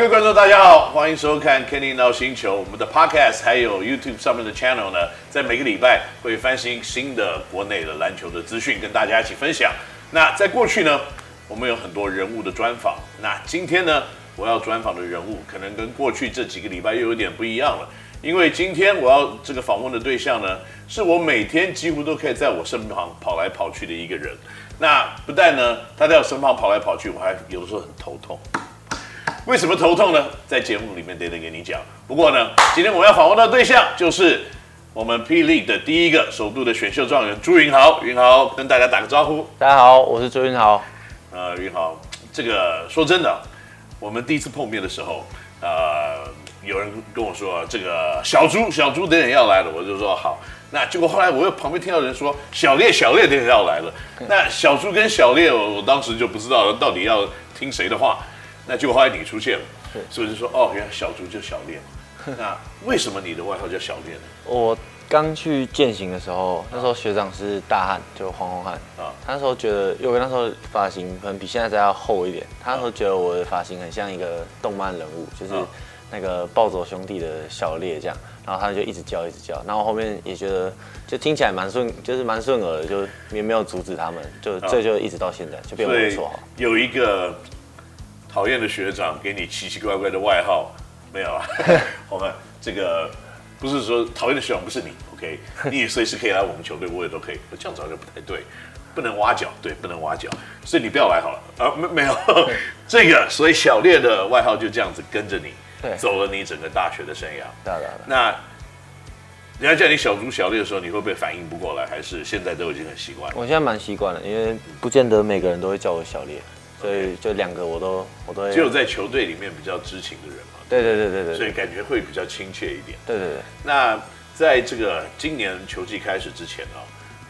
各位观众，大家好，欢迎收看 Kenny 聊星球。我们的 Podcast 还有 YouTube 上面的 Channel 呢，在每个礼拜会翻新新的国内的篮球的资讯，跟大家一起分享。那在过去呢，我们有很多人物的专访。那今天呢，我要专访的人物可能跟过去这几个礼拜又有点不一样了，因为今天我要这个访问的对象呢，是我每天几乎都可以在我身旁跑来跑去的一个人。那不但呢，他在我身旁跑来跑去，我还有时候很头痛。为什么头痛呢？在节目里面等等给你讲。不过呢，今天我要访问的对象就是我们霹雳的第一个首度的选秀状元朱云豪。云豪跟大家打个招呼。大家好，我是朱云豪。呃，云豪，这个说真的，我们第一次碰面的时候，呃，有人跟我说这个小朱小朱等等要来了，我就说好。那结果后来我又旁边听到人说小烈小烈等等要来了。那小朱跟小烈，我我当时就不知道到底要听谁的话。那结果后来你出现了，所以就说哦，原来小猪就小烈嘛。那为什么你的外号叫小烈呢？我刚去践行的时候，那时候学长是大汉，就黄宏汉啊。他那时候觉得，因为那时候发型可能比现在再要厚一点，他那时候觉得我的发型很像一个动漫人物，就是那个暴走兄弟的小烈这样。然后他就一直叫，一直叫。然后后面也觉得，就听起来蛮顺，就是蛮顺耳的，就也没有阻止他们，就这就一直到现在就变我的绰号。有一个。讨厌的学长给你奇奇怪怪的外号，没有啊？我们这个不是说讨厌的学长不是你，OK？你也随时可以来我们球队，我也都可以。这样子好像不太对，不能挖角，对，不能挖角，所以你不要来好了啊！没没有这个，所以小烈的外号就这样子跟着你，走了你整个大学的生涯。那人家叫你小朱小烈的时候，你会不会反应不过来？还是现在都已经很习惯了？我现在蛮习惯了，因为不见得每个人都会叫我小烈。所以就两个我都我都只有在球队里面比较知情的人嘛。对对对对对。所以感觉会比较亲切一点。对对对。那在这个今年球季开始之前啊，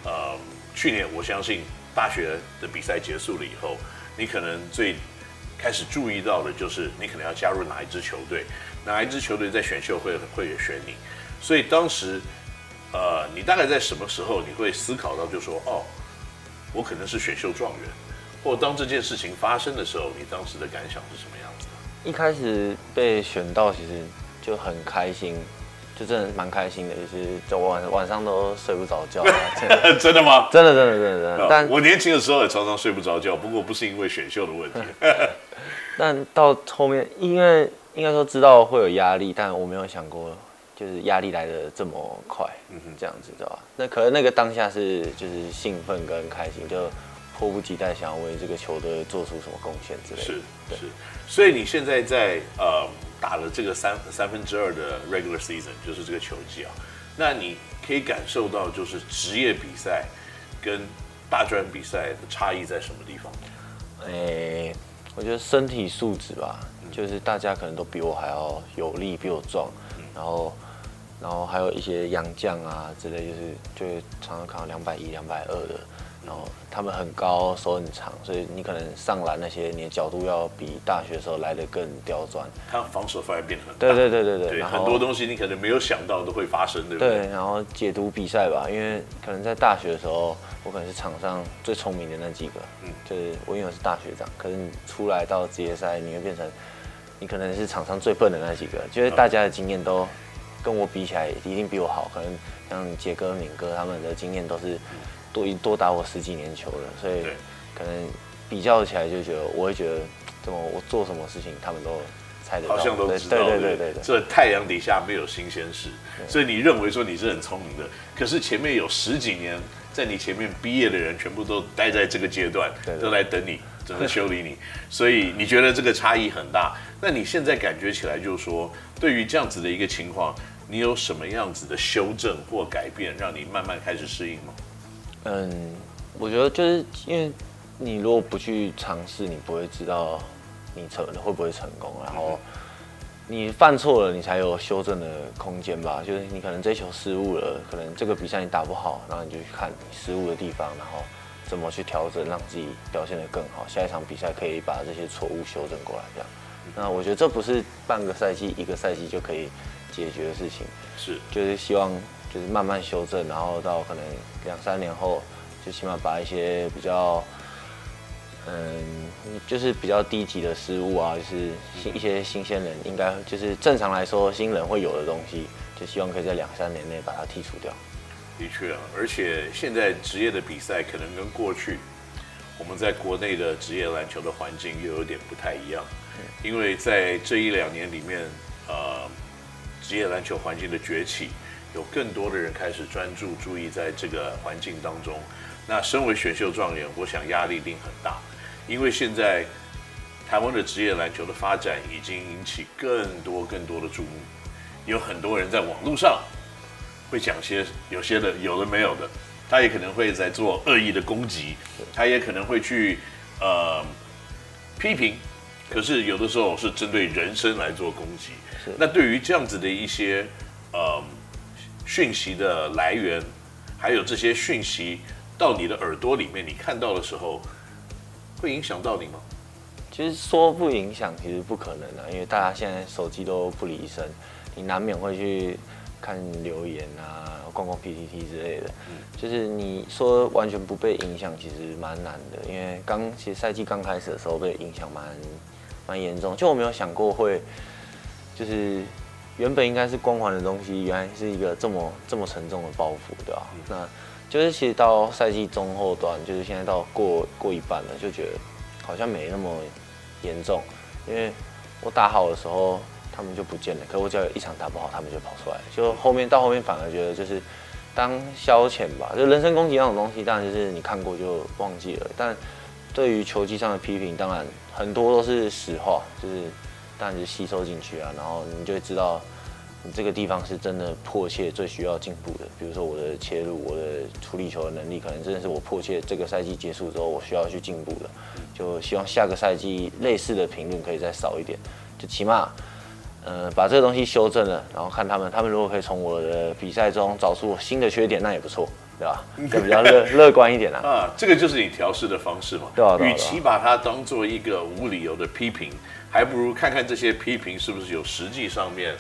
呃，去年我相信大学的比赛结束了以后，你可能最开始注意到的就是你可能要加入哪一支球队，哪一支球队在选秀会会选你。所以当时，呃，你大概在什么时候你会思考到就说，哦，我可能是选秀状元。或当这件事情发生的时候，你当时的感想是什么样子的？一开始被选到，其实就很开心，就真的蛮开心的，就是就晚晚上都睡不着觉。真的吗？真的真的真的真的。但我年轻的时候也常常睡不着觉，不过不是因为选秀的问题。但到后面，因为应该说知道会有压力，但我没有想过，就是压力来的这么快，嗯哼，这样子，知道吧？那可能那个当下是就是兴奋跟开心，就。迫不及待想要为这个球队做出什么贡献之类的。是是，所以你现在在呃打了这个三三分之二的 regular season，就是这个球季啊，那你可以感受到就是职业比赛跟大专比赛的差异在什么地方？诶、欸，我觉得身体素质吧，就是大家可能都比我还要有力，比我壮，然后然后还有一些洋将啊之类，就是就会常常看到两百一、两百二的。然后他们很高，手很长，所以你可能上篮那些，你的角度要比大学的时候来的更刁钻。他防守反而变很大。对对对对对。对，然后很多东西你可能没有想到都会发生，对不对？对，然后解读比赛吧，因为可能在大学的时候，我可能是场上最聪明的那几个，嗯，就是我因为我是大学长，可是你出来到职业赛，你会变成你可能是场上最笨的那几个，就是大家的经验都跟我比起来一定比我好，可能像杰哥、敏哥他们的经验都是。多多打我十几年球了，所以可能比较起来就觉得，我会觉得怎么我做什么事情，他们都猜得到，好像都知道。对对对对对，这太阳底下没有新鲜事，所以你认为说你是很聪明的，可是前面有十几年在你前面毕业的人，全部都待在这个阶段，都来等你，怎么修理你，所以你觉得这个差异很大。那你现在感觉起来，就是说对于这样子的一个情况，你有什么样子的修正或改变，让你慢慢开始适应吗？嗯，我觉得就是因为你如果不去尝试，你不会知道你成会不会成功。然后你犯错了，你才有修正的空间吧。就是你可能这球失误了，可能这个比赛你打不好，然后你就去看你失误的地方，然后怎么去调整，让自己表现得更好。下一场比赛可以把这些错误修正过来，这样。那我觉得这不是半个赛季、一个赛季就可以解决的事情。是，就是希望。就是慢慢修正，然后到可能两三年后，就起码把一些比较嗯，就是比较低级的失误啊，就是新一些新鲜人应该就是正常来说新人会有的东西，就希望可以在两三年内把它剔除掉。的确啊，而且现在职业的比赛可能跟过去我们在国内的职业篮球的环境又有点不太一样，因为在这一两年里面，呃，职业篮球环境的崛起，有更多的人开始专注注意在这个环境当中。那身为选秀状元，我想压力一定很大，因为现在台湾的职业篮球的发展已经引起更多更多的注目，有很多人在网络上会讲些有些的有的没有的，他也可能会在做恶意的攻击，他也可能会去呃批评，可是有的时候是针对人身来做攻击。那对于这样子的一些呃讯息的来源，还有这些讯息。到你的耳朵里面，你看到的时候，会影响到你吗？其实说不影响，其实不可能的，因为大家现在手机都不离身，你难免会去看留言啊，逛逛 PPT 之类的。嗯，就是你说完全不被影响，其实蛮难的，因为刚其实赛季刚开始的时候被影响蛮蛮严重，就我没有想过会，就是原本应该是光环的东西，原来是一个这么这么沉重的包袱，对吧？嗯，那。就是其实到赛季中后段，就是现在到过过一半了，就觉得好像没那么严重，因为我打好的时候他们就不见了，可我只要有一场打不好，他们就跑出来。就后面到后面反而觉得就是当消遣吧，就人身攻击那种东西，当然就是你看过就忘记了。但对于球技上的批评，当然很多都是实话，就是当然是吸收进去啊，然后你就会知道。你这个地方是真的迫切最需要进步的，比如说我的切入、我的处理球的能力，可能真的是我迫切这个赛季结束之后我需要去进步的。就希望下个赛季类似的评论可以再少一点，就起码，呃，把这个东西修正了，然后看他们，他们如果可以从我的比赛中找出新的缺点，那也不错，对吧？就比较乐乐观一点啊。啊，这个就是你调试的方式嘛。对啊。与其把它当做一个无理由的批评，还不如看看这些批评是不是有实际上面。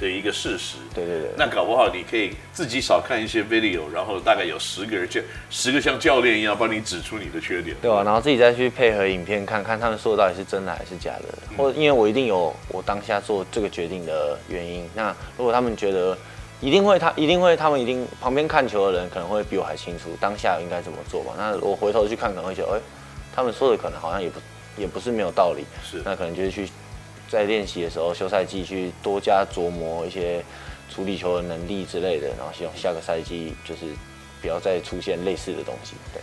的一个事实，对对对，那搞不好你可以自己少看一些 video，然后大概有十个人就十个像教练一样帮你指出你的缺点，对啊，然后自己再去配合影片看看他们说的到底是真的还是假的，嗯、或因为我一定有我当下做这个决定的原因。那如果他们觉得一定会他一定会他们一定旁边看球的人可能会比我还清楚当下应该怎么做吧。那我回头去看可能会觉得，哎，他们说的可能好像也不也不是没有道理，是，那可能就是去。在练习的时候，休赛季去多加琢磨一些处理球的能力之类的，然后希望下个赛季就是不要再出现类似的东西。对。